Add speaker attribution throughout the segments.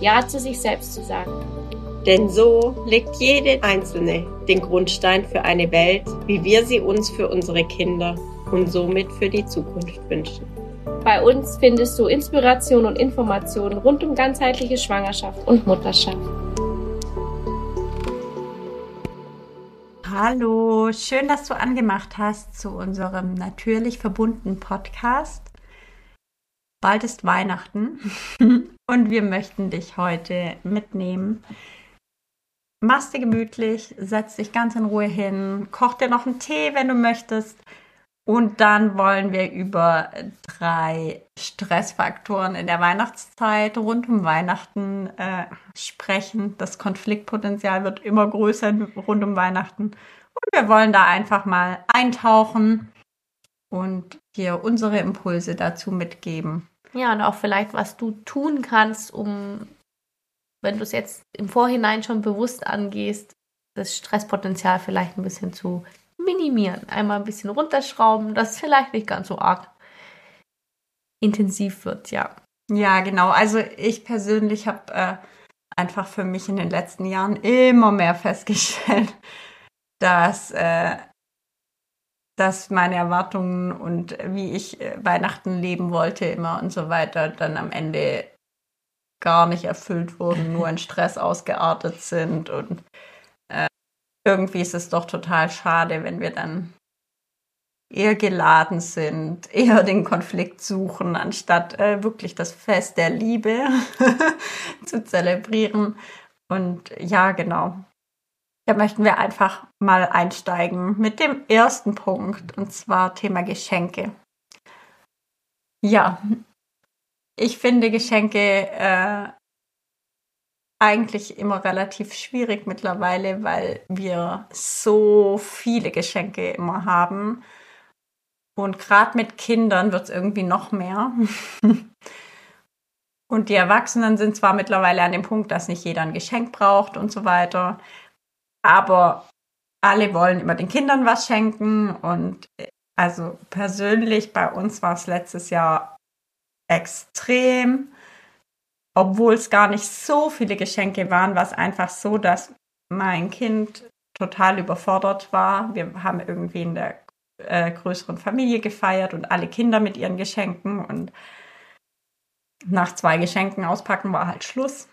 Speaker 1: Ja zu sich selbst zu sagen.
Speaker 2: Denn so legt jede Einzelne den Grundstein für eine Welt, wie wir sie uns für unsere Kinder und somit für die Zukunft wünschen.
Speaker 1: Bei uns findest du Inspiration und Informationen rund um ganzheitliche Schwangerschaft und Mutterschaft.
Speaker 3: Hallo, schön, dass du angemacht hast zu unserem natürlich verbundenen Podcast. Bald ist Weihnachten und wir möchten dich heute mitnehmen. Mach's dir gemütlich, setz dich ganz in Ruhe hin, koch dir noch einen Tee, wenn du möchtest. Und dann wollen wir über drei Stressfaktoren in der Weihnachtszeit rund um Weihnachten äh, sprechen. Das Konfliktpotenzial wird immer größer rund um Weihnachten. Und wir wollen da einfach mal eintauchen und dir unsere Impulse dazu mitgeben.
Speaker 1: Ja, und auch vielleicht, was du tun kannst, um, wenn du es jetzt im Vorhinein schon bewusst angehst, das Stresspotenzial vielleicht ein bisschen zu minimieren. Einmal ein bisschen runterschrauben, dass es vielleicht nicht ganz so arg intensiv wird, ja.
Speaker 3: Ja, genau. Also ich persönlich habe äh, einfach für mich in den letzten Jahren immer mehr festgestellt, dass, äh, dass meine Erwartungen und wie ich äh, Weihnachten leben wollte immer und so weiter dann am Ende gar nicht erfüllt wurden, nur in Stress ausgeartet sind und irgendwie ist es doch total schade, wenn wir dann eher geladen sind, eher den Konflikt suchen, anstatt äh, wirklich das Fest der Liebe zu zelebrieren. Und ja, genau. Da möchten wir einfach mal einsteigen mit dem ersten Punkt, und zwar Thema Geschenke. Ja, ich finde Geschenke äh, eigentlich immer relativ schwierig mittlerweile, weil wir so viele Geschenke immer haben. Und gerade mit Kindern wird es irgendwie noch mehr. und die Erwachsenen sind zwar mittlerweile an dem Punkt, dass nicht jeder ein Geschenk braucht und so weiter, aber alle wollen immer den Kindern was schenken. Und also persönlich bei uns war es letztes Jahr extrem obwohl es gar nicht so viele Geschenke waren, war es einfach so, dass mein Kind total überfordert war. Wir haben irgendwie in der äh, größeren Familie gefeiert und alle Kinder mit ihren Geschenken und nach zwei Geschenken auspacken war halt Schluss.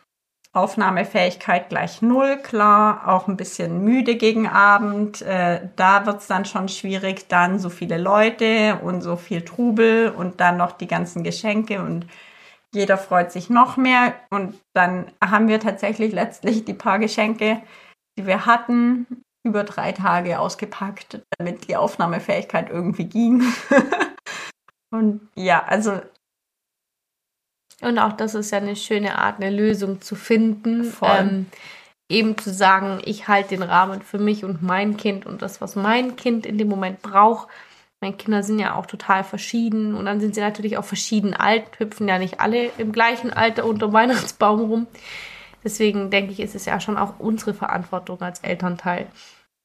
Speaker 3: Aufnahmefähigkeit gleich null, klar, auch ein bisschen müde gegen Abend. Äh, da wird es dann schon schwierig, dann so viele Leute und so viel Trubel und dann noch die ganzen Geschenke und jeder freut sich noch mehr und dann haben wir tatsächlich letztlich die paar Geschenke, die wir hatten, über drei Tage ausgepackt, damit die Aufnahmefähigkeit irgendwie ging. und ja, also.
Speaker 1: Und auch das ist ja eine schöne Art, eine Lösung zu finden. Ähm, eben zu sagen, ich halte den Rahmen für mich und mein Kind und das, was mein Kind in dem Moment braucht, meine Kinder sind ja auch total verschieden und dann sind sie natürlich auch verschieden alt, hüpfen ja nicht alle im gleichen Alter unter dem Weihnachtsbaum rum. Deswegen denke ich, ist es ja schon auch unsere Verantwortung als Elternteil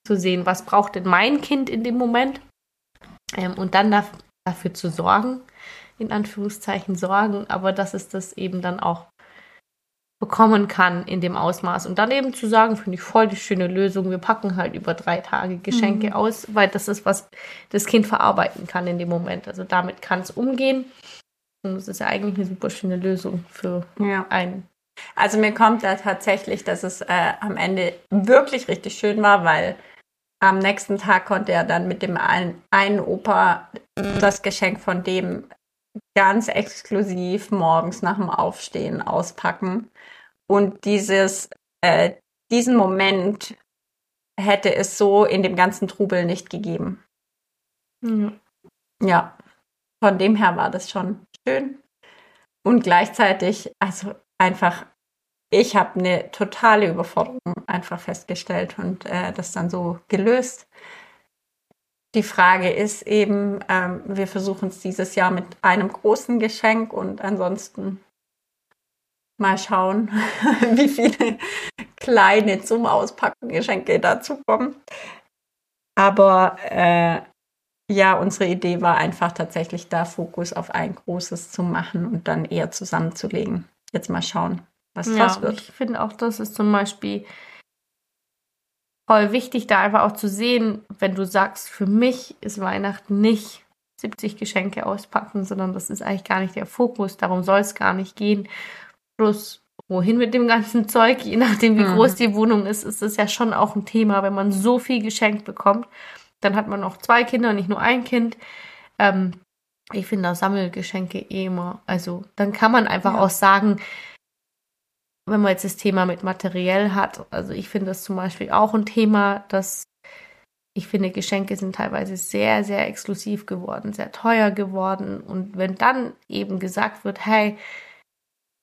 Speaker 1: zu sehen, was braucht denn mein Kind in dem Moment ähm, und dann da, dafür zu sorgen, in Anführungszeichen sorgen, aber dass es das eben dann auch bekommen kann in dem Ausmaß. Und dann eben zu sagen, finde ich voll die schöne Lösung. Wir packen halt über drei Tage Geschenke mhm. aus, weil das ist, was das Kind verarbeiten kann in dem Moment. Also damit kann es umgehen. Und das ist ja eigentlich eine super schöne Lösung für ja. einen.
Speaker 3: Also mir kommt da tatsächlich, dass es äh, am Ende wirklich richtig schön war, weil am nächsten Tag konnte er dann mit dem einen, einen Opa das Geschenk von dem ganz exklusiv morgens nach dem Aufstehen auspacken. Und dieses, äh, diesen Moment hätte es so in dem ganzen Trubel nicht gegeben. Mhm. Ja, von dem her war das schon schön. Und gleichzeitig, also einfach ich habe eine totale Überforderung einfach festgestellt und äh, das dann so gelöst. Die Frage ist eben, ähm, wir versuchen es dieses Jahr mit einem großen Geschenk und ansonsten mal schauen, wie viele kleine zum Auspacken Geschenke dazu kommen. Aber äh, ja, unsere Idee war einfach tatsächlich da Fokus auf ein großes zu machen und dann eher zusammenzulegen. Jetzt mal schauen, was
Speaker 1: ja,
Speaker 3: draus wird.
Speaker 1: Ich finde auch, das ist zum Beispiel voll wichtig, da einfach auch zu sehen, wenn du sagst, für mich ist Weihnachten nicht 70 Geschenke auspacken, sondern das ist eigentlich gar nicht der Fokus. Darum soll es gar nicht gehen. Plus, wohin mit dem ganzen Zeug, je nachdem, wie mhm. groß die Wohnung ist, ist es ja schon auch ein Thema, wenn man so viel geschenkt bekommt. Dann hat man auch zwei Kinder, nicht nur ein Kind. Ähm, ich finde Sammelgeschenke eh immer. Also dann kann man einfach ja. auch sagen, wenn man jetzt das Thema mit materiell hat, also ich finde das zum Beispiel auch ein Thema, dass ich finde, Geschenke sind teilweise sehr, sehr exklusiv geworden, sehr teuer geworden. Und wenn dann eben gesagt wird, hey,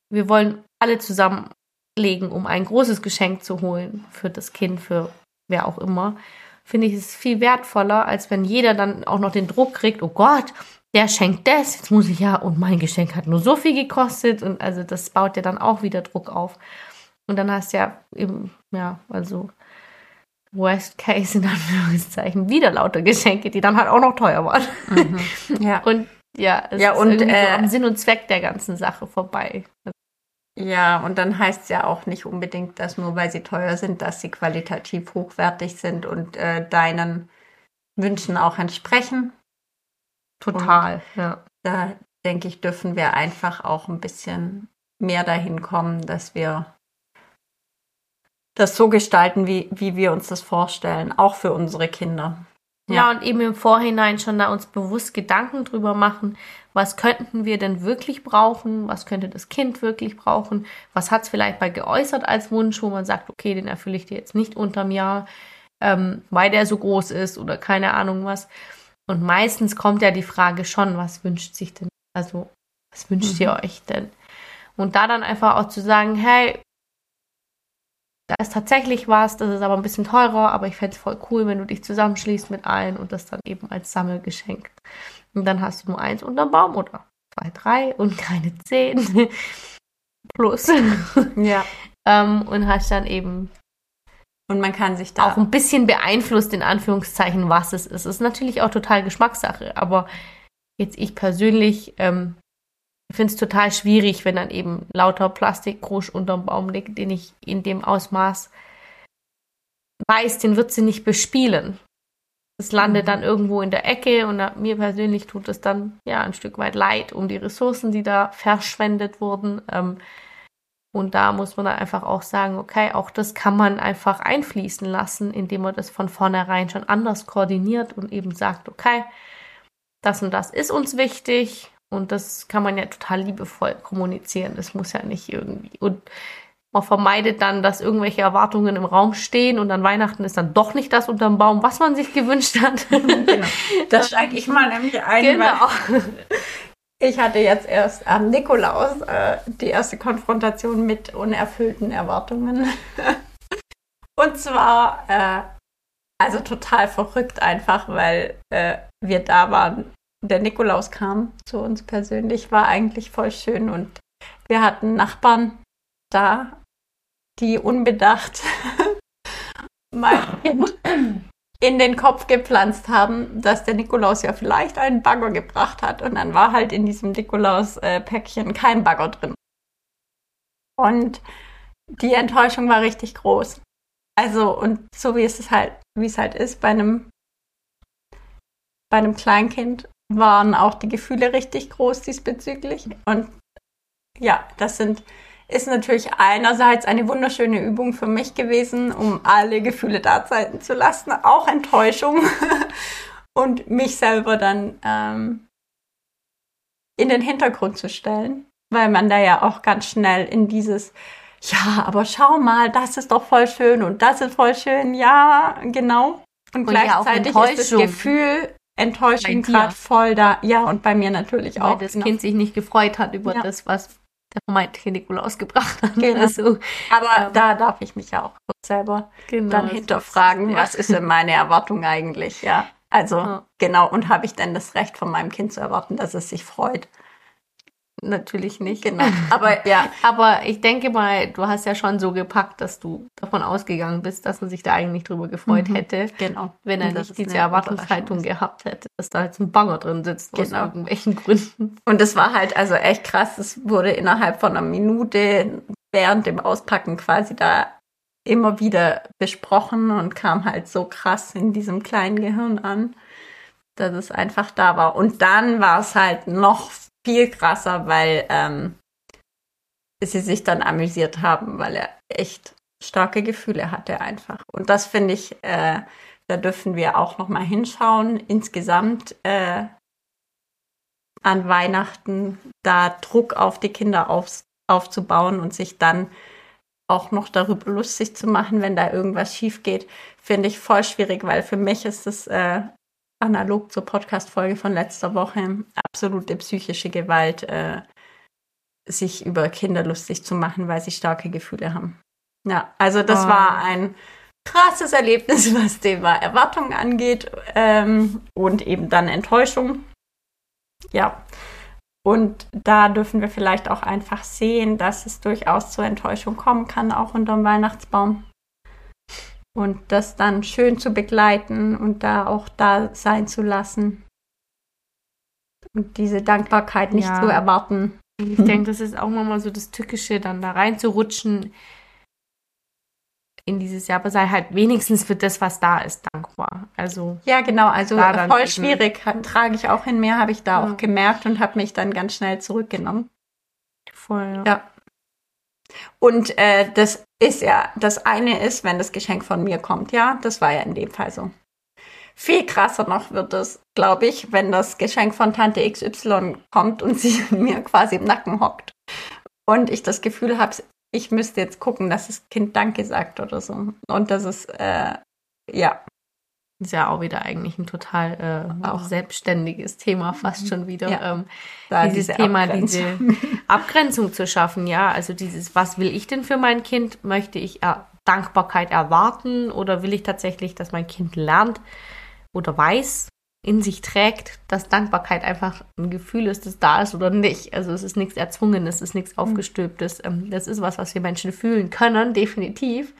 Speaker 1: wir wollen alle zusammenlegen, um ein großes Geschenk zu holen für das Kind, für wer auch immer, finde ich es viel wertvoller, als wenn jeder dann auch noch den Druck kriegt, oh Gott, der schenkt das, jetzt muss ich ja, und mein Geschenk hat nur so viel gekostet und also das baut ja dann auch wieder Druck auf. Und dann hast du ja eben, ja, also Worst Case in Anführungszeichen wieder lauter Geschenke, die dann halt auch noch teuer waren. Mhm. Ja. Und ja, es
Speaker 3: ja, und,
Speaker 1: ist irgendwie
Speaker 3: äh,
Speaker 1: so am Sinn und Zweck der ganzen Sache vorbei.
Speaker 3: Ja, und dann heißt es ja auch nicht unbedingt, dass nur weil sie teuer sind, dass sie qualitativ hochwertig sind und äh, deinen Wünschen auch entsprechen.
Speaker 1: Total,
Speaker 3: und ja. Da denke ich, dürfen wir einfach auch ein bisschen mehr dahin kommen, dass wir das so gestalten, wie, wie wir uns das vorstellen, auch für unsere Kinder.
Speaker 1: Ja. ja, und eben im Vorhinein schon da uns bewusst Gedanken drüber machen, was könnten wir denn wirklich brauchen, was könnte das Kind wirklich brauchen, was hat es vielleicht mal geäußert als Wunsch, wo man sagt, okay, den erfülle ich dir jetzt nicht unterm Jahr, ähm, weil der so groß ist oder keine Ahnung was. Und meistens kommt ja die Frage schon, was wünscht sich denn, also was wünscht mhm. ihr euch denn? Und da dann einfach auch zu sagen, hey, da ist tatsächlich was, das ist aber ein bisschen teurer, aber ich fände es voll cool, wenn du dich zusammenschließt mit allen und das dann eben als Sammelgeschenk. Und dann hast du nur eins unterm Baum oder zwei, drei und keine zehn plus.
Speaker 3: Ja.
Speaker 1: ähm, und hast dann eben
Speaker 3: und man kann sich da
Speaker 1: auch ein bisschen beeinflusst, in Anführungszeichen, was es ist. Es ist natürlich auch total Geschmackssache, aber jetzt ich persönlich ähm, finde es total schwierig, wenn dann eben lauter Plastikkrusch unterm Baum liegt, den ich in dem Ausmaß weiß, den wird sie nicht bespielen. Es landet mhm. dann irgendwo in der Ecke und mir persönlich tut es dann ja ein Stück weit leid um die Ressourcen, die da verschwendet wurden. Ähm, und da muss man dann einfach auch sagen, okay, auch das kann man einfach einfließen lassen, indem man das von vornherein schon anders koordiniert und eben sagt, okay, das und das ist uns wichtig und das kann man ja total liebevoll kommunizieren. Das muss ja nicht irgendwie. Und man vermeidet dann, dass irgendwelche Erwartungen im Raum stehen und an Weihnachten ist dann doch nicht das unterm Baum, was man sich gewünscht hat.
Speaker 3: genau. Das steige ich mal nämlich ein. Genau. Ich hatte jetzt erst am Nikolaus äh, die erste Konfrontation mit unerfüllten Erwartungen. Und zwar, äh, also total verrückt einfach, weil äh, wir da waren. Der Nikolaus kam zu uns persönlich, war eigentlich voll schön und wir hatten Nachbarn da, die unbedacht mein Kind in den Kopf gepflanzt haben, dass der Nikolaus ja vielleicht einen Bagger gebracht hat. Und dann war halt in diesem Nikolaus-Päckchen kein Bagger drin. Und die Enttäuschung war richtig groß. Also, und so wie es halt, wie es halt ist, bei einem, bei einem Kleinkind waren auch die Gefühle richtig groß diesbezüglich. Und ja, das sind ist natürlich einerseits eine wunderschöne Übung für mich gewesen, um alle Gefühle da sein zu lassen, auch Enttäuschung und mich selber dann ähm, in den Hintergrund zu stellen, weil man da ja auch ganz schnell in dieses ja, aber schau mal, das ist doch voll schön und das ist voll schön, ja, genau. Und, und gleichzeitig ja ist das Gefühl Enttäuschung gerade voll da. Ja, und bei mir natürlich
Speaker 1: weil
Speaker 3: auch.
Speaker 1: Weil das genau. Kind sich nicht gefreut hat über ja. das, was der vermeintliche Nikolaus gebracht hat.
Speaker 3: Genau. Also, Aber ähm, da darf ich mich ja auch selber genau, dann hinterfragen, was ist denn meine Erwartung eigentlich, ja. Also ja. genau, und habe ich denn das Recht von meinem Kind zu erwarten, dass es sich freut?
Speaker 1: Natürlich nicht. Genau. Aber ja. Aber ich denke mal, du hast ja schon so gepackt, dass du davon ausgegangen bist, dass man sich da eigentlich drüber gefreut mhm. hätte.
Speaker 3: Genau.
Speaker 1: Wenn er nicht diese Erwartungshaltung gehabt hätte, dass da jetzt ein Banger drin sitzt genau. aus irgendwelchen Gründen.
Speaker 3: Und es war halt also echt krass. Es wurde innerhalb von einer Minute während dem Auspacken quasi da immer wieder besprochen und kam halt so krass in diesem kleinen Gehirn an, dass es einfach da war. Und dann war es halt noch viel krasser, weil ähm, sie sich dann amüsiert haben, weil er echt starke Gefühle hatte einfach. Und das finde ich, äh, da dürfen wir auch noch mal hinschauen. Insgesamt äh, an Weihnachten da Druck auf die Kinder auf, aufzubauen und sich dann auch noch darüber lustig zu machen, wenn da irgendwas schief geht, finde ich voll schwierig, weil für mich ist es äh, analog zur Podcast-Folge von letzter Woche, absolute psychische Gewalt, äh, sich über Kinder lustig zu machen, weil sie starke Gefühle haben. Ja, also das oh. war ein krasses Erlebnis, was Thema Erwartungen angeht ähm, und eben dann Enttäuschung. Ja, und da dürfen wir vielleicht auch einfach sehen, dass es durchaus zur Enttäuschung kommen kann, auch unterm Weihnachtsbaum und das dann schön zu begleiten und da auch da sein zu lassen und diese Dankbarkeit nicht ja. zu erwarten.
Speaker 1: Ich denke, das ist auch mal so das Tückische, dann da reinzurutschen in dieses Jahr, aber sei halt wenigstens für das, was da ist, dankbar. Also
Speaker 3: ja, genau. Also voll schwierig trage ich auch in mir, habe ich da ja. auch gemerkt und habe mich dann ganz schnell zurückgenommen.
Speaker 1: Voll.
Speaker 3: Ja. ja. Und äh, das ist ja, das eine ist, wenn das Geschenk von mir kommt, ja, das war ja in dem Fall so. Viel krasser noch wird es, glaube ich, wenn das Geschenk von Tante XY kommt und sie mir quasi im Nacken hockt. Und ich das Gefühl habe, ich müsste jetzt gucken, dass das Kind Danke sagt oder so. Und das ist, äh, ja,
Speaker 1: ist ja auch wieder eigentlich ein total äh, auch selbstständiges Thema, fast mhm. schon wieder. Ja. Ähm, dieses diese Thema, Abgrenzung. diese Abgrenzung zu schaffen, ja. Also dieses, was will ich denn für mein Kind? Möchte ich er Dankbarkeit erwarten oder will ich tatsächlich, dass mein Kind lernt oder weiß, in sich trägt, dass Dankbarkeit einfach ein Gefühl ist, das da ist oder nicht. Also es ist nichts Erzwungenes, es ist nichts mhm. Aufgestülptes. Ähm, das ist was, was wir Menschen fühlen können, definitiv.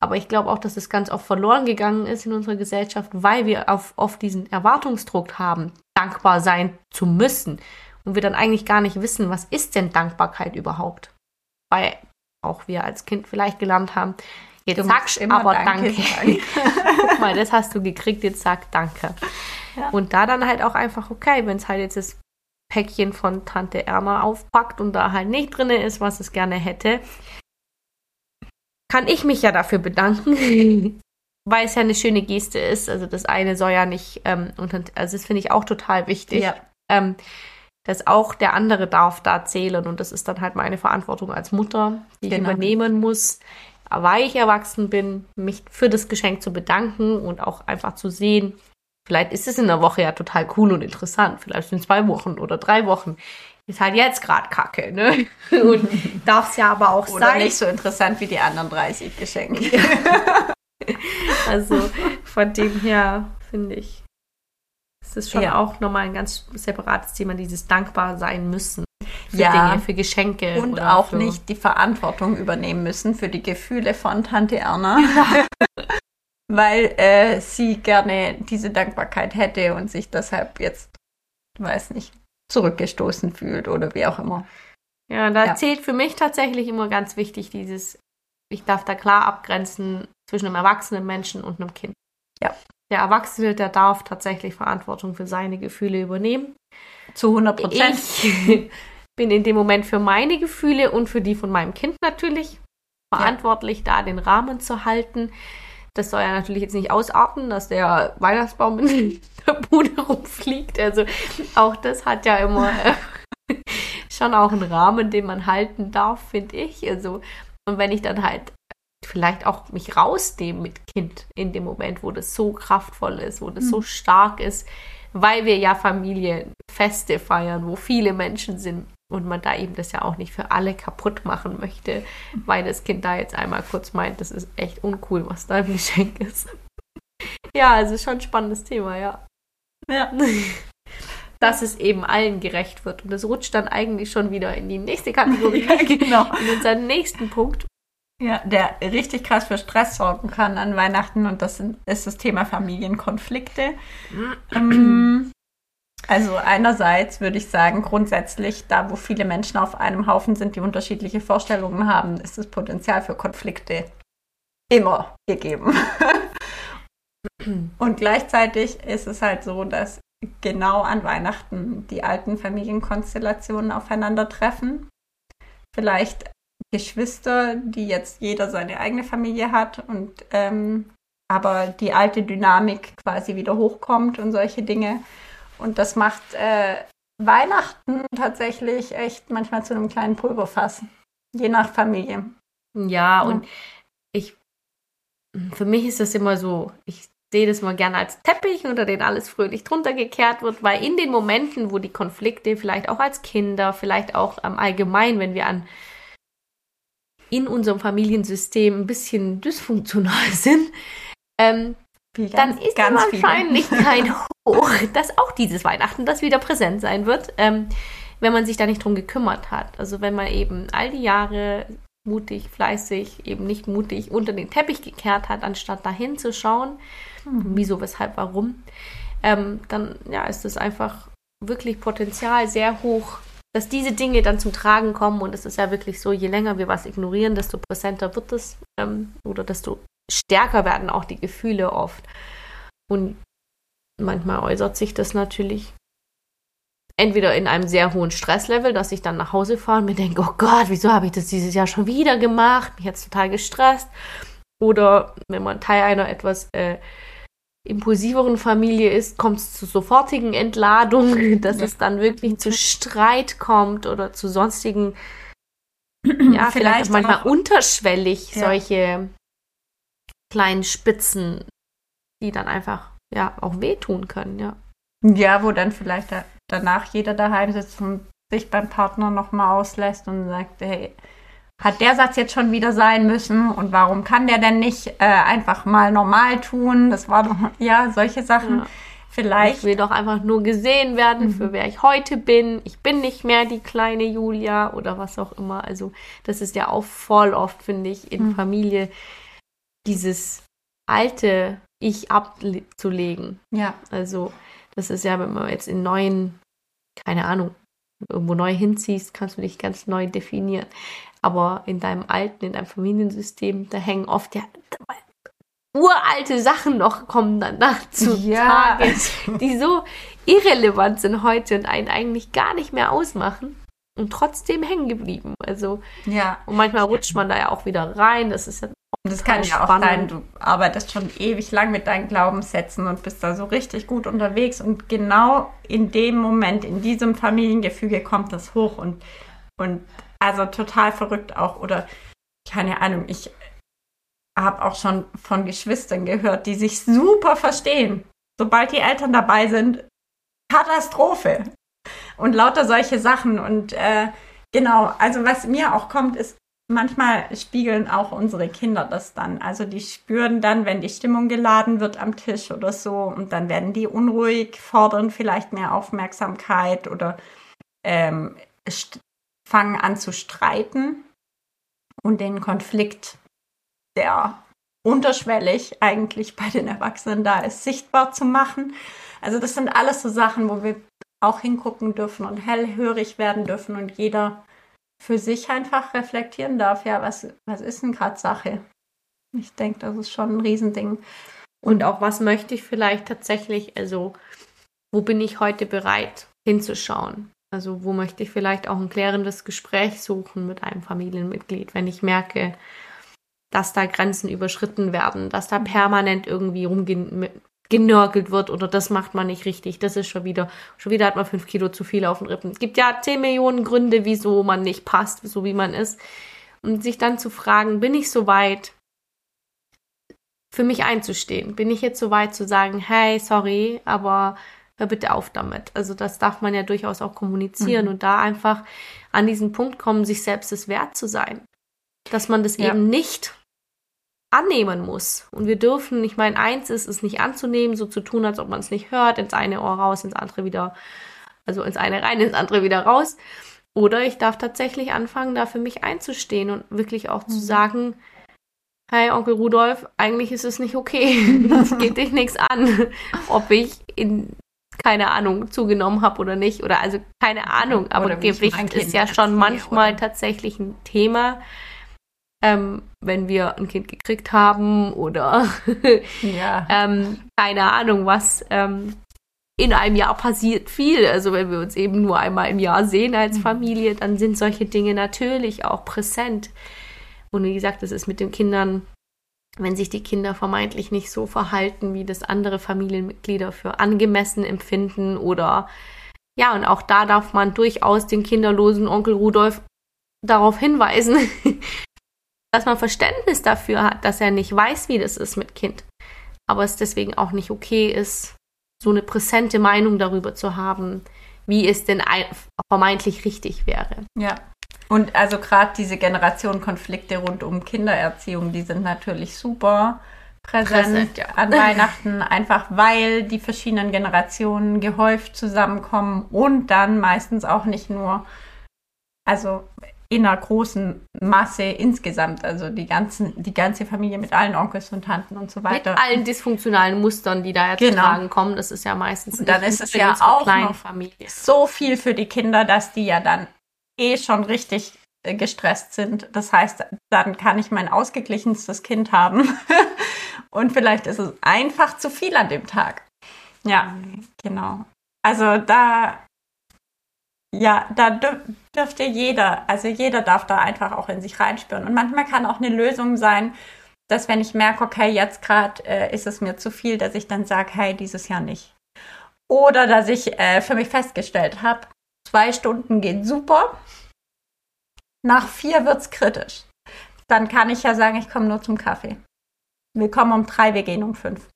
Speaker 1: Aber ich glaube auch, dass es ganz oft verloren gegangen ist in unserer Gesellschaft, weil wir auf, oft diesen Erwartungsdruck haben, dankbar sein zu müssen. Und wir dann eigentlich gar nicht wissen, was ist denn Dankbarkeit überhaupt? Weil auch wir als Kind vielleicht gelernt haben, jetzt sagst immer aber Danke. danke. Guck mal, das hast du gekriegt, jetzt sag Danke. Ja. Und da dann halt auch einfach, okay, wenn es halt jetzt das Päckchen von Tante Erna aufpackt und da halt nicht drin ist, was es gerne hätte, kann ich mich ja dafür bedanken, weil es ja eine schöne Geste ist. Also das eine soll ja nicht, ähm, also das finde ich auch total wichtig. Ja. Ähm, dass auch der andere darf da zählen und das ist dann halt meine Verantwortung als Mutter, die genau. ich übernehmen muss, weil ich erwachsen bin, mich für das Geschenk zu bedanken und auch einfach zu sehen, vielleicht ist es in der Woche ja total cool und interessant, vielleicht in zwei Wochen oder drei Wochen ist halt jetzt gerade kacke, ne? Und darf es ja aber auch
Speaker 3: Oder
Speaker 1: sein.
Speaker 3: nicht so interessant wie die anderen 30 Geschenke.
Speaker 1: also von dem her finde ich, ist es schon ja. auch nochmal ein ganz separates Thema, dieses dankbar sein müssen. Für ja, Dinge, für Geschenke.
Speaker 3: Und auch nicht die Verantwortung übernehmen müssen für die Gefühle von Tante Erna. weil äh, sie gerne diese Dankbarkeit hätte und sich deshalb jetzt, weiß nicht, zurückgestoßen fühlt oder wie auch immer.
Speaker 1: Ja, da ja. zählt für mich tatsächlich immer ganz wichtig dieses, ich darf da klar abgrenzen zwischen einem erwachsenen Menschen und einem Kind.
Speaker 3: Ja.
Speaker 1: Der Erwachsene, der darf tatsächlich Verantwortung für seine Gefühle übernehmen.
Speaker 3: Zu 100 Prozent.
Speaker 1: Ich bin in dem Moment für meine Gefühle und für die von meinem Kind natürlich verantwortlich, ja. da den Rahmen zu halten. Das soll ja natürlich jetzt nicht ausarten, dass der Weihnachtsbaum in der Bude rumfliegt. Also auch das hat ja immer äh, schon auch einen Rahmen, den man halten darf, finde ich. Also und wenn ich dann halt vielleicht auch mich rausnehme mit Kind in dem Moment, wo das so kraftvoll ist, wo das mhm. so stark ist, weil wir ja Familienfeste feiern, wo viele Menschen sind, und man da eben das ja auch nicht für alle kaputt machen möchte, weil das Kind da jetzt einmal kurz meint, das ist echt uncool, was da im Geschenk ist. ja, also schon ein spannendes Thema, ja. Ja. Dass es eben allen gerecht wird. Und das rutscht dann eigentlich schon wieder in die nächste Kategorie. ja, genau. In unseren nächsten Punkt.
Speaker 3: Ja, der richtig krass für Stress sorgen kann an Weihnachten und das ist das Thema Familienkonflikte. ähm, also einerseits würde ich sagen, grundsätzlich, da wo viele Menschen auf einem Haufen sind, die unterschiedliche Vorstellungen haben, ist das Potenzial für Konflikte immer gegeben. Und gleichzeitig ist es halt so, dass genau an Weihnachten die alten Familienkonstellationen aufeinandertreffen. Vielleicht Geschwister, die jetzt jeder seine eigene Familie hat und ähm, aber die alte Dynamik quasi wieder hochkommt und solche Dinge. Und das macht äh, Weihnachten tatsächlich echt manchmal zu einem kleinen Pulverfass. Je nach Familie.
Speaker 1: Ja, ja, und ich, für mich ist das immer so, ich sehe das mal gerne als Teppich, unter den alles fröhlich drunter gekehrt wird, weil in den Momenten, wo die Konflikte vielleicht auch als Kinder, vielleicht auch ähm, allgemein, wenn wir an in unserem Familiensystem ein bisschen dysfunktional sind, ähm, ganz, dann ist die Wahrscheinlichkeit hoch, dass auch dieses Weihnachten das wieder präsent sein wird, ähm, wenn man sich da nicht drum gekümmert hat. Also wenn man eben all die Jahre mutig, fleißig, eben nicht mutig unter den Teppich gekehrt hat, anstatt dahin zu schauen, mhm. wieso, weshalb, warum, ähm, dann ja, ist es einfach wirklich Potenzial sehr hoch, dass diese Dinge dann zum Tragen kommen. Und es ist ja wirklich so, je länger wir was ignorieren, desto präsenter wird es ähm, oder desto stärker werden auch die Gefühle oft. Und manchmal äußert sich das natürlich entweder in einem sehr hohen Stresslevel, dass ich dann nach Hause fahre und mir denke, oh Gott, wieso habe ich das dieses Jahr schon wieder gemacht? Mich jetzt total gestresst. Oder wenn man Teil einer etwas äh, impulsiveren Familie ist, kommt es zu sofortigen Entladungen, dass ja. es dann wirklich zu Streit kommt oder zu sonstigen, ja, vielleicht, vielleicht manchmal unterschwellig ja. solche kleinen Spitzen, die dann einfach ja auch wehtun können, ja.
Speaker 3: Ja, wo dann vielleicht danach jeder daheim sitzt und sich beim Partner nochmal auslässt und sagt, hey, hat der Satz jetzt schon wieder sein müssen und warum kann der denn nicht äh, einfach mal normal tun? Das war doch, ja, solche Sachen. Ja. Vielleicht.
Speaker 1: Ich will doch einfach nur gesehen werden, mhm. für wer ich heute bin. Ich bin nicht mehr die kleine Julia oder was auch immer. Also, das ist ja auch voll oft, finde ich, in mhm. Familie dieses alte Ich abzulegen. Ja. Also, das ist ja, wenn man jetzt in neuen, keine Ahnung, irgendwo neu hinziehst, kannst du dich ganz neu definieren. Aber in deinem alten, in deinem Familiensystem, da hängen oft ja uralte Sachen noch kommen danach zu ja. Tage, die so irrelevant sind heute und einen eigentlich gar nicht mehr ausmachen und trotzdem hängen geblieben. Also ja. Und manchmal rutscht man da ja auch wieder rein. Das ist ja
Speaker 3: und das kann ja auch sein, du arbeitest schon ewig lang mit deinen Glaubenssätzen und bist da so richtig gut unterwegs und genau in dem Moment, in diesem Familiengefüge kommt das hoch und, und also total verrückt auch oder keine Ahnung, ich habe auch schon von Geschwistern gehört, die sich super verstehen. Sobald die Eltern dabei sind, Katastrophe. Und lauter solche Sachen. Und äh, genau, also was mir auch kommt, ist, manchmal spiegeln auch unsere Kinder das dann. Also die spüren dann, wenn die Stimmung geladen wird am Tisch oder so und dann werden die unruhig, fordern vielleicht mehr Aufmerksamkeit oder ähm, fangen an zu streiten und den Konflikt, der unterschwellig eigentlich bei den Erwachsenen da ist, sichtbar zu machen. Also das sind alles so Sachen, wo wir auch hingucken dürfen und hellhörig werden dürfen und jeder für sich einfach reflektieren darf, ja, was, was ist denn gerade Sache? Ich denke, das ist schon ein Riesending.
Speaker 1: Und auch, was möchte ich vielleicht tatsächlich, also wo bin ich heute bereit hinzuschauen? Also wo möchte ich vielleicht auch ein klärendes Gespräch suchen mit einem Familienmitglied, wenn ich merke, dass da Grenzen überschritten werden, dass da permanent irgendwie rumgehen genörgelt wird oder das macht man nicht richtig, das ist schon wieder, schon wieder hat man fünf Kilo zu viel auf den Rippen. Es gibt ja zehn Millionen Gründe, wieso man nicht passt, so wie man ist. Und sich dann zu fragen, bin ich so weit, für mich einzustehen? Bin ich jetzt so weit zu sagen, hey, sorry, aber hör bitte auf damit. Also das darf man ja durchaus auch kommunizieren mhm. und da einfach an diesen Punkt kommen, sich selbst es wert zu sein. Dass man das ja. eben nicht annehmen muss. Und wir dürfen, ich meine, eins ist es nicht anzunehmen, so zu tun, als ob man es nicht hört, ins eine Ohr raus, ins andere wieder, also ins eine rein, ins andere wieder raus. Oder ich darf tatsächlich anfangen, da für mich einzustehen und wirklich auch mhm. zu sagen, Hi, Onkel Rudolf, eigentlich ist es nicht okay. Das geht dich nichts an, ob ich in, keine Ahnung, zugenommen habe oder nicht. Oder also keine Ahnung, aber Gewicht ist ja schon manchmal oder? tatsächlich ein Thema. Ähm, wenn wir ein Kind gekriegt haben oder ja. ähm, keine Ahnung, was ähm, in einem Jahr passiert viel. Also wenn wir uns eben nur einmal im Jahr sehen als mhm. Familie, dann sind solche Dinge natürlich auch präsent. Und wie gesagt, das ist mit den Kindern, wenn sich die Kinder vermeintlich nicht so verhalten, wie das andere Familienmitglieder für angemessen empfinden oder ja, und auch da darf man durchaus den kinderlosen Onkel Rudolf darauf hinweisen, dass man Verständnis dafür hat, dass er nicht weiß, wie das ist mit Kind. Aber es deswegen auch nicht okay ist, so eine präsente Meinung darüber zu haben, wie es denn vermeintlich richtig wäre.
Speaker 3: Ja. Und also gerade diese Generationenkonflikte rund um Kindererziehung, die sind natürlich super präsent, präsent ja. an Weihnachten, einfach weil die verschiedenen Generationen gehäuft zusammenkommen und dann meistens auch nicht nur, also in einer großen Masse insgesamt, also die ganzen, die ganze Familie mit allen Onkels und Tanten und so weiter.
Speaker 1: Mit allen dysfunktionalen Mustern, die da jetzt genau. tragen kommen, das ist ja meistens.
Speaker 3: Und dann ist es ja auch noch Familie. so viel für die Kinder, dass die ja dann eh schon richtig äh, gestresst sind. Das heißt, dann kann ich mein ausgeglichenstes Kind haben. und vielleicht ist es einfach zu viel an dem Tag. Ja, genau. Also da, ja, da dür dürfte jeder, also jeder darf da einfach auch in sich reinspüren. Und manchmal kann auch eine Lösung sein, dass wenn ich merke, okay, jetzt gerade äh, ist es mir zu viel, dass ich dann sage, hey, dieses Jahr nicht. Oder dass ich äh, für mich festgestellt habe, zwei Stunden geht super, nach vier wird es kritisch. Dann kann ich ja sagen, ich komme nur zum Kaffee. Wir kommen um drei, wir gehen um fünf.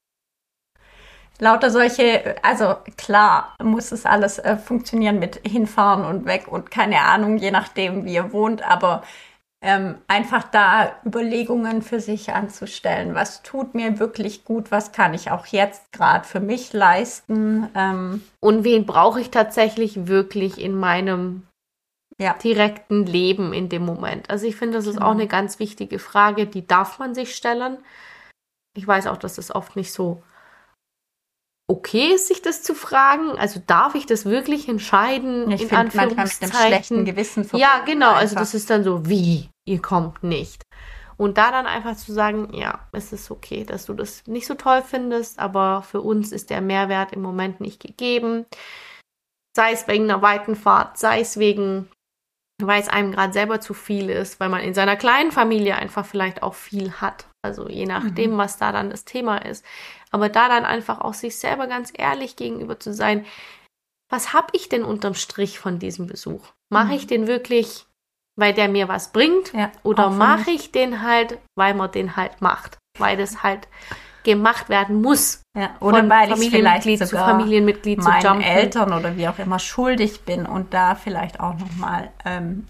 Speaker 3: Lauter solche, also klar muss es alles äh, funktionieren mit hinfahren und weg und keine Ahnung, je nachdem, wie ihr wohnt, aber ähm, einfach da Überlegungen für sich anzustellen. Was tut mir wirklich gut? Was kann ich auch jetzt gerade für mich leisten? Ähm,
Speaker 1: und wen brauche ich tatsächlich wirklich in meinem ja. direkten Leben in dem Moment. Also ich finde, das ist genau. auch eine ganz wichtige Frage, die darf man sich stellen. Ich weiß auch, dass das oft nicht so okay ist, sich das zu fragen. Also darf ich das wirklich entscheiden?
Speaker 3: Ich in Anführungszeichen. Manchmal mit einem schlechten Gewissen
Speaker 1: Ja, genau. Einfach. Also das ist dann so, wie? Ihr kommt nicht. Und da dann einfach zu sagen, ja, es ist okay, dass du das nicht so toll findest, aber für uns ist der Mehrwert im Moment nicht gegeben. Sei es wegen einer weiten Fahrt, sei es wegen weil es einem gerade selber zu viel ist, weil man in seiner kleinen Familie einfach vielleicht auch viel hat. Also je nachdem, mhm. was da dann das Thema ist. Aber da dann einfach auch sich selber ganz ehrlich gegenüber zu sein, was habe ich denn unterm Strich von diesem Besuch? Mache mhm. ich den wirklich, weil der mir was bringt? Ja, oder mache ich den halt, weil man den halt macht? Weil das halt gemacht werden muss.
Speaker 3: Ja, oder von weil
Speaker 1: sogar zu Familienmitglied
Speaker 3: meinen zu jumpen. Eltern oder wie auch immer schuldig bin und da vielleicht auch nochmal ähm,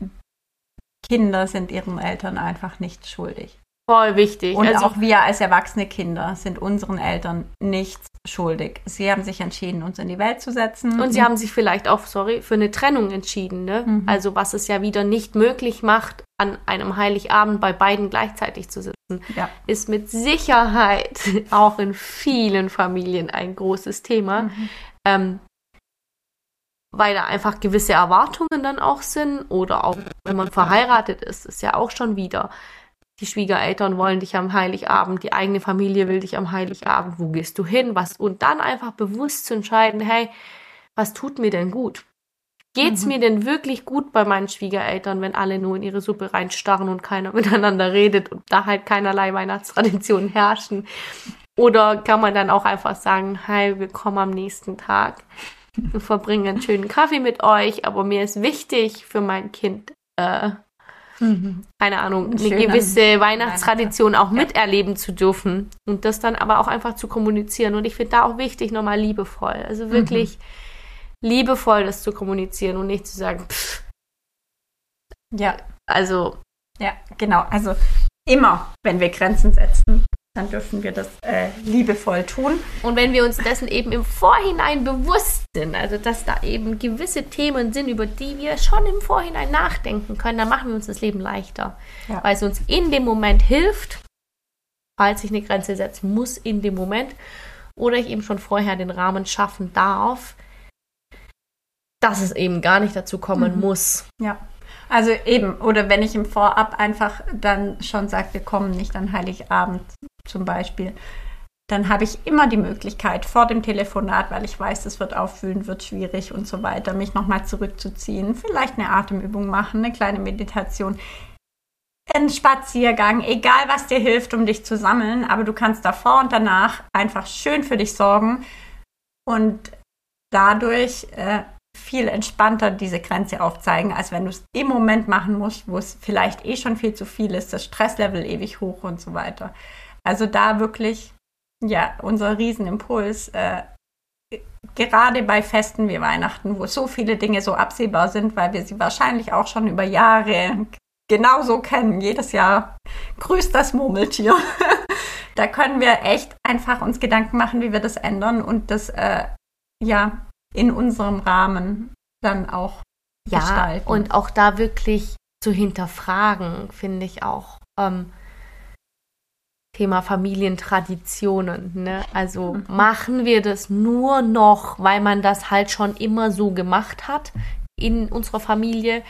Speaker 3: Kinder sind ihren Eltern einfach nicht schuldig.
Speaker 1: Voll wichtig.
Speaker 3: Und also, auch wir als erwachsene Kinder sind unseren Eltern nichts schuldig. Sie haben sich entschieden, uns in die Welt zu setzen.
Speaker 1: Und sie haben sich vielleicht auch, sorry, für eine Trennung entschieden. Ne? Mhm. Also was es ja wieder nicht möglich macht, an einem Heiligabend bei beiden gleichzeitig zu sitzen, ja. ist mit Sicherheit auch in vielen Familien ein großes Thema. Mhm. Ähm, weil da einfach gewisse Erwartungen dann auch sind oder auch wenn man verheiratet ist, ist ja auch schon wieder die Schwiegereltern wollen dich am Heiligabend, die eigene Familie will dich am Heiligabend, wo gehst du hin, was und dann einfach bewusst zu entscheiden, hey, was tut mir denn gut? Geht's mhm. mir denn wirklich gut bei meinen Schwiegereltern, wenn alle nur in ihre Suppe reinstarren und keiner miteinander redet und da halt keinerlei Weihnachtstraditionen herrschen? Oder kann man dann auch einfach sagen, hey, wir kommen am nächsten Tag und verbringen einen schönen Kaffee mit euch, aber mir ist wichtig für mein Kind, äh, mhm. keine Ahnung, eine gewisse Weihnachtstradition auch miterleben zu dürfen und das dann aber auch einfach zu kommunizieren. Und ich finde da auch wichtig, nochmal liebevoll. Also wirklich mhm. liebevoll das zu kommunizieren und nicht zu sagen, pff.
Speaker 3: Ja. Also. Ja, genau. Also immer, wenn wir Grenzen setzen, dann dürfen wir das äh, liebevoll tun.
Speaker 1: Und wenn wir uns dessen eben im Vorhinein bewusst sind, also dass da eben gewisse Themen sind, über die wir schon im Vorhinein nachdenken können, dann machen wir uns das Leben leichter. Ja. Weil es uns in dem Moment hilft, falls ich eine Grenze setzen muss, in dem Moment, oder ich eben schon vorher den Rahmen schaffen darf, dass es eben gar nicht dazu kommen mhm. muss.
Speaker 3: Ja. Also eben, oder wenn ich im Vorab einfach dann schon sage, wir kommen nicht an Heiligabend zum Beispiel, dann habe ich immer die Möglichkeit vor dem Telefonat, weil ich weiß, es wird auffühlen, wird schwierig und so weiter, mich nochmal zurückzuziehen, vielleicht eine Atemübung machen, eine kleine Meditation, einen Spaziergang, egal was dir hilft, um dich zu sammeln, aber du kannst davor und danach einfach schön für dich sorgen und dadurch äh, viel entspannter diese Grenze aufzeigen, als wenn du es im Moment machen musst, wo es vielleicht eh schon viel zu viel ist, das Stresslevel ewig hoch und so weiter. Also da wirklich, ja, unser Riesenimpuls, äh, gerade bei Festen wie Weihnachten, wo so viele Dinge so absehbar sind, weil wir sie wahrscheinlich auch schon über Jahre genauso kennen, jedes Jahr grüßt das Murmeltier. da können wir echt einfach uns Gedanken machen, wie wir das ändern und das, äh, ja, in unserem Rahmen dann auch
Speaker 1: ja, gestalten. Und auch da wirklich zu hinterfragen, finde ich auch. Ähm, Thema Familientraditionen. Ne? Also mhm. machen wir das nur noch, weil man das halt schon immer so gemacht hat in unserer Familie?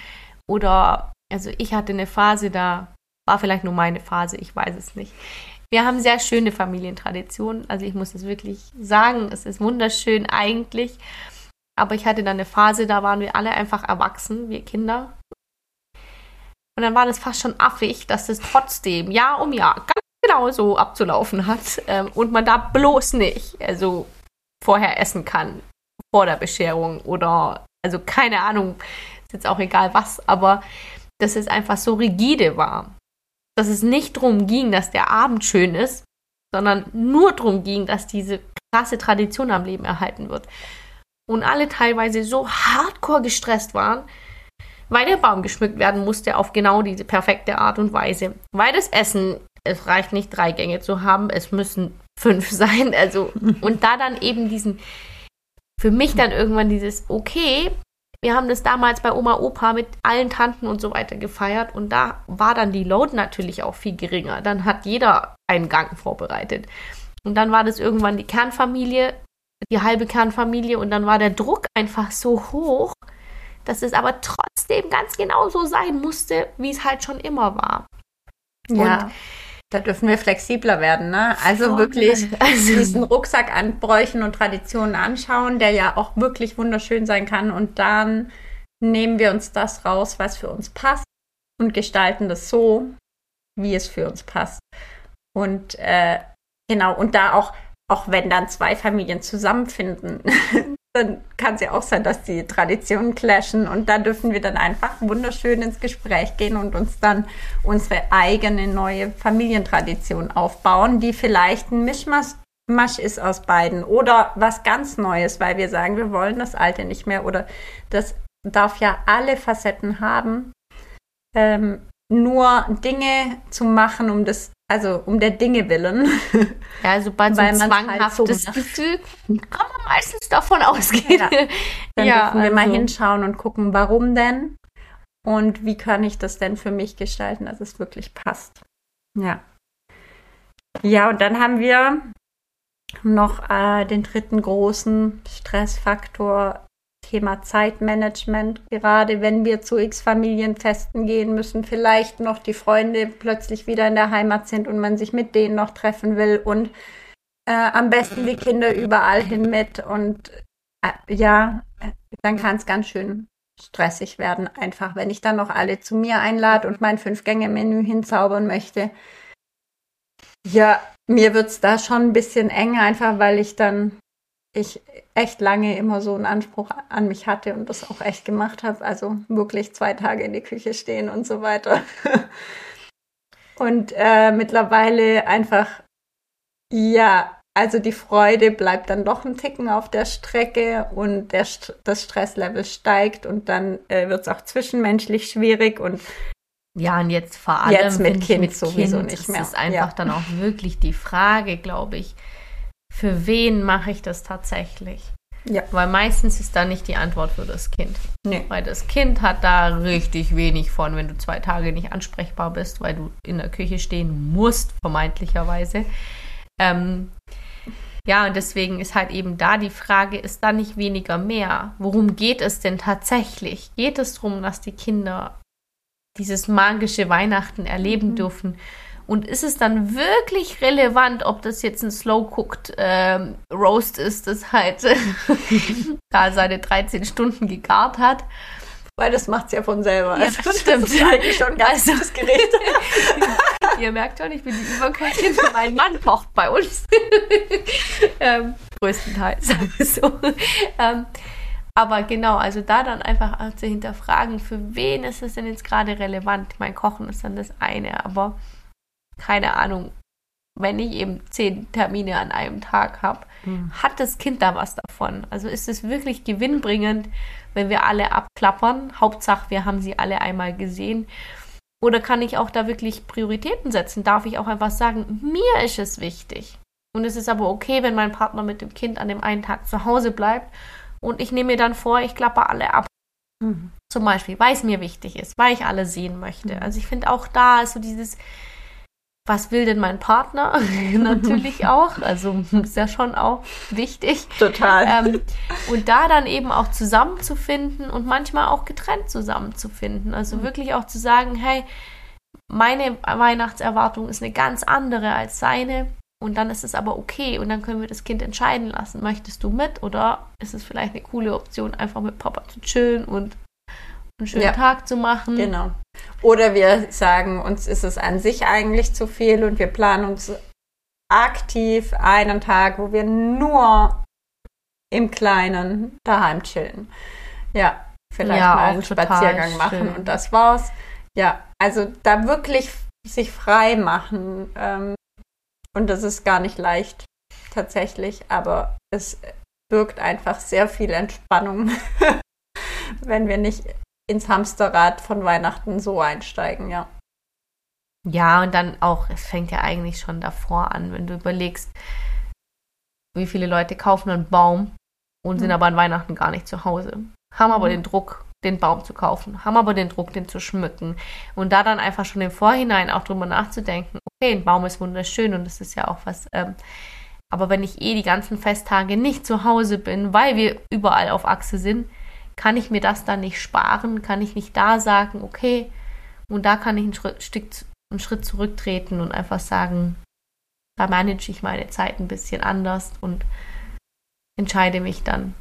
Speaker 1: Oder, also ich hatte eine Phase, da war vielleicht nur meine Phase, ich weiß es nicht. Wir haben sehr schöne Familientraditionen. Also ich muss es wirklich sagen, es ist wunderschön eigentlich. Aber ich hatte dann eine Phase, da waren wir alle einfach erwachsen, wir Kinder. Und dann war das fast schon affig, dass es trotzdem Jahr um Jahr ganz genau so abzulaufen hat ähm, und man da bloß nicht also vorher essen kann vor der Bescherung oder also keine Ahnung, ist jetzt auch egal was, aber dass es einfach so rigide war, dass es nicht darum ging, dass der Abend schön ist, sondern nur darum ging, dass diese krasse Tradition am Leben erhalten wird und alle teilweise so hardcore gestresst waren, weil der Baum geschmückt werden musste auf genau diese perfekte Art und Weise. Weil das Essen, es reicht nicht drei Gänge zu haben, es müssen fünf sein. Also, und da dann eben diesen, für mich dann irgendwann dieses, okay, wir haben das damals bei Oma, Opa mit allen Tanten und so weiter gefeiert und da war dann die Load natürlich auch viel geringer. Dann hat jeder einen Gang vorbereitet. Und dann war das irgendwann die Kernfamilie die halbe Kernfamilie und dann war der Druck einfach so hoch, dass es aber trotzdem ganz genau so sein musste, wie es halt schon immer war.
Speaker 3: Ja. Und da dürfen wir flexibler werden, ne? Also wirklich also diesen Rucksack an Bräuchen und Traditionen anschauen, der ja auch wirklich wunderschön sein kann. Und dann nehmen wir uns das raus, was für uns passt und gestalten das so, wie es für uns passt. Und äh, genau, und da auch auch wenn dann zwei Familien zusammenfinden, dann kann es ja auch sein, dass die Traditionen clashen und da dürfen wir dann einfach wunderschön ins Gespräch gehen und uns dann unsere eigene neue Familientradition aufbauen, die vielleicht ein Mischmasch ist aus beiden oder was ganz Neues, weil wir sagen, wir wollen das Alte nicht mehr oder das darf ja alle Facetten haben. Ähm, nur Dinge zu machen, um das also um der Dinge willen.
Speaker 1: Ja, sobald so ein halt zwanghaftes halt Gefühl, kann man meistens davon ausgehen. Ja.
Speaker 3: Dann ja, dürfen wir also. mal hinschauen und gucken, warum denn und wie kann ich das denn für mich gestalten, dass es wirklich passt. Ja. Ja, und dann haben wir noch äh, den dritten großen Stressfaktor Thema Zeitmanagement, gerade wenn wir zu X-Familienfesten gehen müssen, vielleicht noch die Freunde plötzlich wieder in der Heimat sind und man sich mit denen noch treffen will und äh, am besten die Kinder überall hin mit und äh, ja, dann kann es ganz schön stressig werden, einfach wenn ich dann noch alle zu mir einlade und mein Fünf-Gänge-Menü hinzaubern möchte. Ja, mir wird es da schon ein bisschen eng, einfach weil ich dann ich echt lange immer so einen Anspruch an mich hatte und das auch echt gemacht habe. Also wirklich zwei Tage in die Küche stehen und so weiter. und äh, mittlerweile einfach, ja, also die Freude bleibt dann doch ein Ticken auf der Strecke und der, das Stresslevel steigt und dann äh, wird es auch zwischenmenschlich schwierig und
Speaker 1: ja, und jetzt vor allem
Speaker 3: jetzt mit Kind mit sowieso
Speaker 1: kind
Speaker 3: nicht mehr.
Speaker 1: Das ist einfach ja. dann auch wirklich die Frage, glaube ich, für wen mache ich das tatsächlich? Ja. Weil meistens ist da nicht die Antwort für das Kind. Nee. Weil das Kind hat da richtig wenig von, wenn du zwei Tage nicht ansprechbar bist, weil du in der Küche stehen musst, vermeintlicherweise. Ähm, ja, und deswegen ist halt eben da die Frage, ist da nicht weniger mehr? Worum geht es denn tatsächlich? Geht es darum, dass die Kinder dieses magische Weihnachten erleben mhm. dürfen? Und ist es dann wirklich relevant, ob das jetzt ein Slow-Cooked ähm, Roast ist, das halt da seine 13 Stunden gegart hat?
Speaker 3: Weil das macht es ja von selber.
Speaker 1: Ja, das stimmt. Das
Speaker 3: ist eigentlich schon ein ganz also, gutes Gericht.
Speaker 1: Ihr merkt schon, ich bin die Überköchin. Mein Mann kocht bei uns. ähm, größtenteils, sagen wir so. Ähm, aber genau, also da dann einfach zu hinterfragen, für wen ist es denn jetzt gerade relevant? Mein Kochen ist dann das eine, aber keine Ahnung, wenn ich eben zehn Termine an einem Tag habe, mhm. hat das Kind da was davon? Also ist es wirklich gewinnbringend, wenn wir alle abklappern? Hauptsache, wir haben sie alle einmal gesehen. Oder kann ich auch da wirklich Prioritäten setzen? Darf ich auch einfach sagen, mir ist es wichtig. Und es ist aber okay, wenn mein Partner mit dem Kind an dem einen Tag zu Hause bleibt und ich nehme mir dann vor, ich klappe alle ab. Mhm. Zum Beispiel, weil es mir wichtig ist, weil ich alle sehen möchte. Mhm. Also ich finde auch da ist so dieses, was will denn mein Partner? Natürlich auch. Also ist ja schon auch wichtig.
Speaker 3: Total.
Speaker 1: Ähm, und da dann eben auch zusammenzufinden und manchmal auch getrennt zusammenzufinden. Also mhm. wirklich auch zu sagen, hey, meine Weihnachtserwartung ist eine ganz andere als seine. Und dann ist es aber okay und dann können wir das Kind entscheiden lassen. Möchtest du mit oder ist es vielleicht eine coole Option, einfach mit Papa zu chillen und einen schönen ja. Tag zu machen?
Speaker 3: Genau. Oder wir sagen, uns ist es an sich eigentlich zu viel und wir planen uns aktiv einen Tag, wo wir nur im Kleinen daheim chillen. Ja, vielleicht ja, mal einen Spaziergang machen und das war's. Ja, also da wirklich sich frei machen. Ähm, und das ist gar nicht leicht tatsächlich, aber es birgt einfach sehr viel Entspannung, wenn wir nicht ins Hamsterrad von Weihnachten so einsteigen, ja.
Speaker 1: Ja, und dann auch, es fängt ja eigentlich schon davor an, wenn du überlegst, wie viele Leute kaufen einen Baum und mhm. sind aber an Weihnachten gar nicht zu Hause. Haben aber mhm. den Druck, den Baum zu kaufen, haben aber den Druck, den zu schmücken. Und da dann einfach schon im Vorhinein auch drüber nachzudenken, okay, ein Baum ist wunderschön und das ist ja auch was. Ähm, aber wenn ich eh die ganzen Festtage nicht zu Hause bin, weil wir überall auf Achse sind, kann ich mir das dann nicht sparen? Kann ich nicht da sagen, okay, und da kann ich einen Schritt, Stück, einen Schritt zurücktreten und einfach sagen, da manage ich meine Zeit ein bisschen anders und entscheide mich dann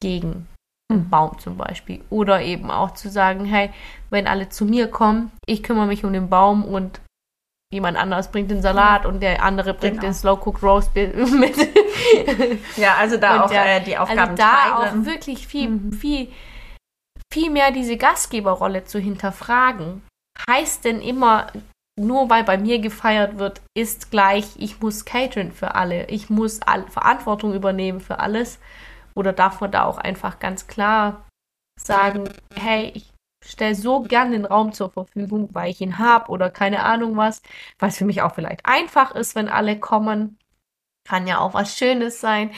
Speaker 1: gegen einen mhm. Baum zum Beispiel. Oder eben auch zu sagen, hey, wenn alle zu mir kommen, ich kümmere mich um den Baum und jemand anderes bringt den Salat und der andere bringt genau. den Slow Cooked Roast mit.
Speaker 3: ja, also da auch ja, äh, die Aufgaben
Speaker 1: also da teilen. auch wirklich viel, mhm. viel, viel mehr diese Gastgeberrolle zu hinterfragen. Heißt denn immer, nur weil bei mir gefeiert wird, ist gleich, ich muss cateren für alle, ich muss Verantwortung übernehmen für alles. Oder darf man da auch einfach ganz klar sagen, hey, ich stelle so gern den Raum zur Verfügung, weil ich ihn habe oder keine Ahnung was, was für mich auch vielleicht einfach ist, wenn alle kommen. Kann ja auch was Schönes sein.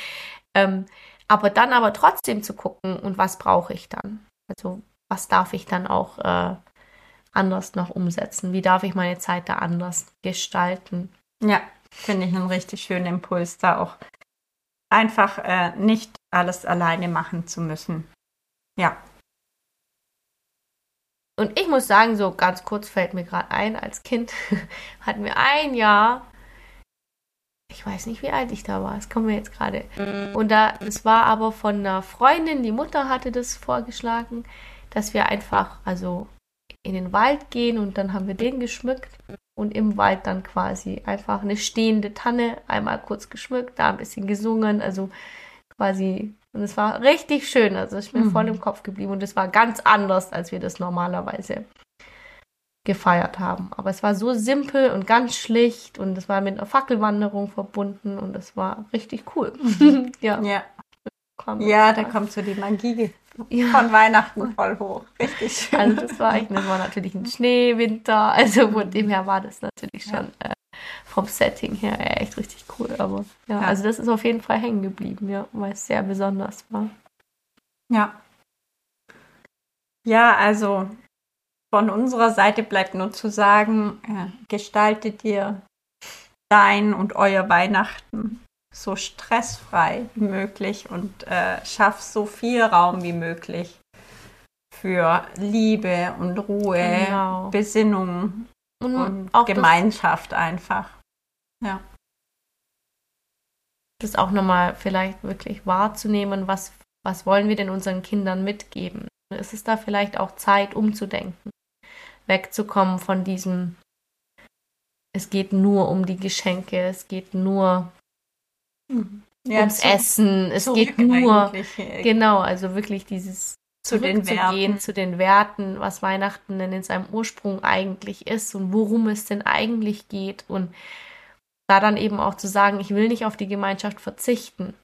Speaker 1: Ähm, aber dann aber trotzdem zu gucken, und was brauche ich dann? Also was darf ich dann auch äh, anders noch umsetzen? Wie darf ich meine Zeit da anders gestalten?
Speaker 3: Ja, finde ich einen richtig schönen Impuls, da auch einfach äh, nicht alles alleine machen zu müssen. Ja,
Speaker 1: und ich muss sagen, so ganz kurz fällt mir gerade ein, als Kind hatten wir ein Jahr, ich weiß nicht, wie alt ich da war, das kommen wir jetzt gerade. Und da, es war aber von einer Freundin, die Mutter hatte das vorgeschlagen, dass wir einfach, also in den Wald gehen und dann haben wir den geschmückt und im Wald dann quasi einfach eine stehende Tanne einmal kurz geschmückt, da ein bisschen gesungen, also quasi. Und es war richtig schön. Also ist mir mhm. voll im Kopf geblieben. Und es war ganz anders, als wir das normalerweise gefeiert haben. Aber es war so simpel und ganz schlicht und es war mit einer Fackelwanderung verbunden und es war richtig cool.
Speaker 3: ja. Ja, ja da kommt so die Magie ja. von Weihnachten voll hoch. Richtig schön.
Speaker 1: Also das war echt, das war natürlich ein Schneewinter. Also von dem her war das natürlich schon ja. äh, vom Setting her echt richtig cool. Aber ja, ja, also das ist auf jeden Fall hängen geblieben, ja, weil es sehr besonders war.
Speaker 3: Ja. Ja, also von unserer Seite bleibt nur zu sagen, äh, gestaltet ihr dein und euer Weihnachten so stressfrei wie möglich und äh, schaff so viel Raum wie möglich für Liebe und Ruhe, genau. Besinnung und, und Gemeinschaft einfach. Ja.
Speaker 1: Das auch nochmal vielleicht wirklich wahrzunehmen, was, was wollen wir denn unseren Kindern mitgeben? Ist es da vielleicht auch Zeit umzudenken? wegzukommen von diesem, es geht nur um die Geschenke, es geht nur ja, ums Essen, es geht nur, genau, also wirklich dieses zu den Werten. zu den Werten, was Weihnachten denn in seinem Ursprung eigentlich ist und worum es denn eigentlich geht und da dann eben auch zu sagen, ich will nicht auf die Gemeinschaft verzichten.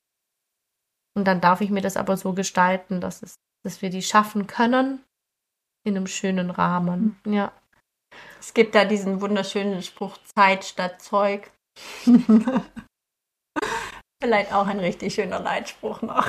Speaker 1: Und dann darf ich mir das aber so gestalten, dass es, dass wir die schaffen können in einem schönen Rahmen. Hm. Ja.
Speaker 3: Es gibt da diesen wunderschönen Spruch Zeit statt Zeug. Vielleicht auch ein richtig schöner Leitspruch noch.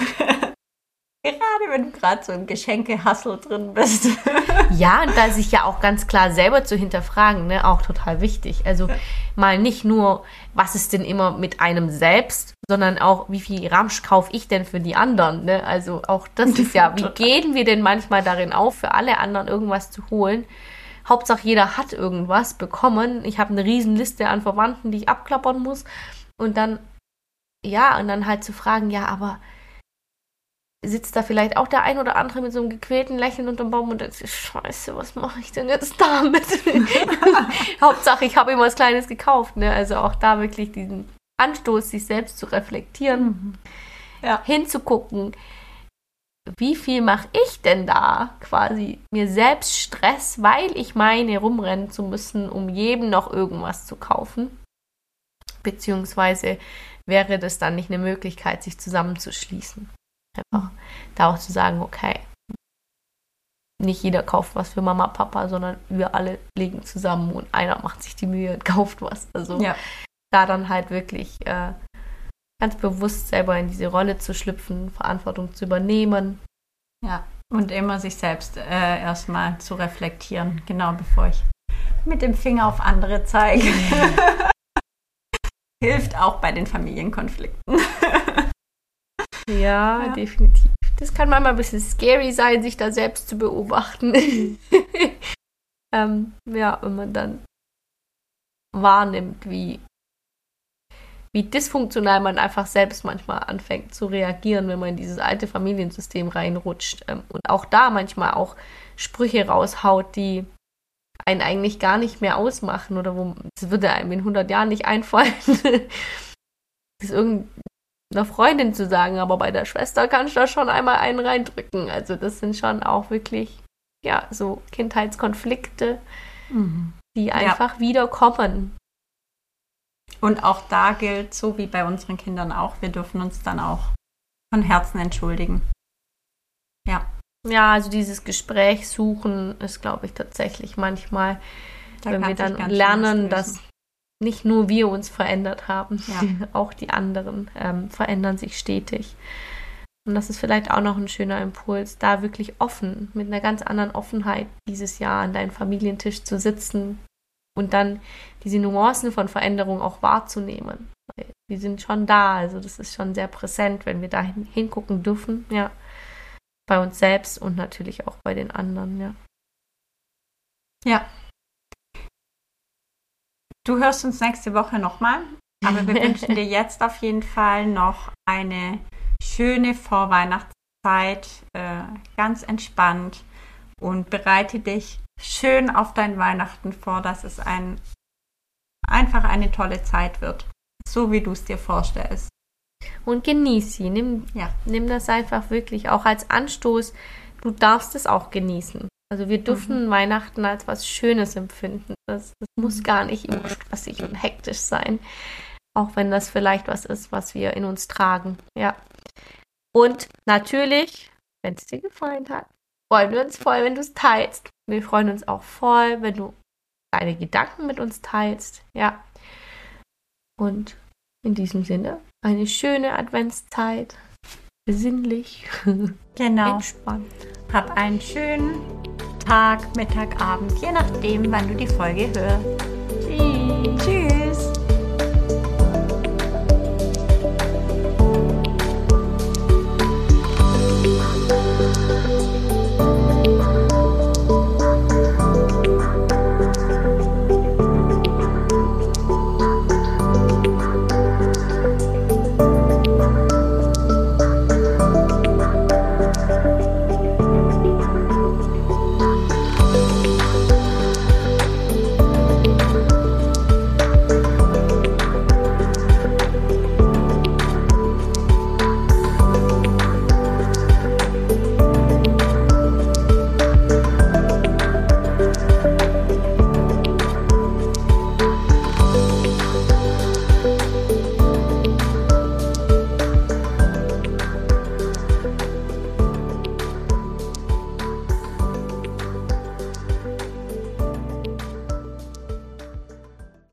Speaker 3: Gerade wenn du gerade so im Geschenkehassel drin bist.
Speaker 1: ja, und da sich ja auch ganz klar selber zu hinterfragen, ne, auch total wichtig. Also mal nicht nur, was ist denn immer mit einem selbst, sondern auch, wie viel Ramsch kaufe ich denn für die anderen? Ne? Also auch das ist ja, wie gehen wir denn manchmal darin auf, für alle anderen irgendwas zu holen? Hauptsache jeder hat irgendwas bekommen. Ich habe eine riesen Liste an Verwandten, die ich abklappern muss. Und dann, ja, und dann halt zu fragen, ja, aber sitzt da vielleicht auch der ein oder andere mit so einem gequälten Lächeln unterm Baum und denkt sich, scheiße, was mache ich denn jetzt damit? Hauptsache, ich habe ihm was Kleines gekauft. Ne? Also auch da wirklich diesen Anstoß, sich selbst zu reflektieren, mhm. ja. hinzugucken, wie viel mache ich denn da quasi mir selbst Stress, weil ich meine, rumrennen zu müssen, um jedem noch irgendwas zu kaufen? Beziehungsweise wäre das dann nicht eine Möglichkeit, sich zusammenzuschließen? Einfach da auch zu sagen, okay, nicht jeder kauft was für Mama, Papa, sondern wir alle legen zusammen und einer macht sich die Mühe und kauft was. Also ja. da dann halt wirklich äh, ganz bewusst selber in diese Rolle zu schlüpfen, Verantwortung zu übernehmen.
Speaker 3: Ja, und immer sich selbst äh, erstmal zu reflektieren, genau bevor ich mit dem Finger auf andere zeige. Hilft auch bei den Familienkonflikten.
Speaker 1: Ja, ja, definitiv. Das kann manchmal ein bisschen scary sein, sich da selbst zu beobachten. ähm, ja, wenn man dann wahrnimmt, wie, wie dysfunktional man einfach selbst manchmal anfängt zu reagieren, wenn man in dieses alte Familiensystem reinrutscht. Ähm, und auch da manchmal auch Sprüche raushaut, die einen eigentlich gar nicht mehr ausmachen oder wo es würde einem in 100 Jahren nicht einfallen. das irgend, einer Freundin zu sagen, aber bei der Schwester kannst du da schon einmal einen reindrücken. Also das sind schon auch wirklich, ja, so Kindheitskonflikte, mhm. die einfach ja. wiederkommen.
Speaker 3: Und auch da gilt, so wie bei unseren Kindern auch, wir dürfen uns dann auch von Herzen entschuldigen.
Speaker 1: Ja. Ja, also dieses Gespräch suchen ist, glaube ich, tatsächlich manchmal, da wenn wir dann lernen, dass nicht nur wir uns verändert haben, ja. auch die anderen ähm, verändern sich stetig. Und das ist vielleicht auch noch ein schöner Impuls, da wirklich offen, mit einer ganz anderen Offenheit dieses Jahr an deinem Familientisch zu sitzen und dann diese Nuancen von Veränderung auch wahrzunehmen. Die sind schon da, also das ist schon sehr präsent, wenn wir da hingucken dürfen, ja. Bei uns selbst und natürlich auch bei den anderen, ja.
Speaker 3: Ja, Du hörst uns nächste Woche nochmal, aber wir wünschen dir jetzt auf jeden Fall noch eine schöne Vorweihnachtszeit, äh, ganz entspannt und bereite dich schön auf dein Weihnachten vor, dass es ein, einfach eine tolle Zeit wird, so wie du es dir vorstellst.
Speaker 1: und genieß sie. Nimm, ja. nimm das einfach wirklich auch als Anstoß. Du darfst es auch genießen. Also wir dürfen mhm. Weihnachten als was Schönes empfinden. Das, das muss gar nicht immer stressig und hektisch sein. Auch wenn das vielleicht was ist, was wir in uns tragen. Ja. Und natürlich, wenn es dir gefallen hat, freuen wir uns voll, wenn du es teilst. Wir freuen uns auch voll, wenn du deine Gedanken mit uns teilst. Ja. Und in diesem Sinne, eine schöne Adventszeit. Besinnlich.
Speaker 3: Genau. Entspannt. Hab einen schönen Tag, Mittag, Abend, je nachdem, wann du die Folge hörst. Tschüss. Tschüss.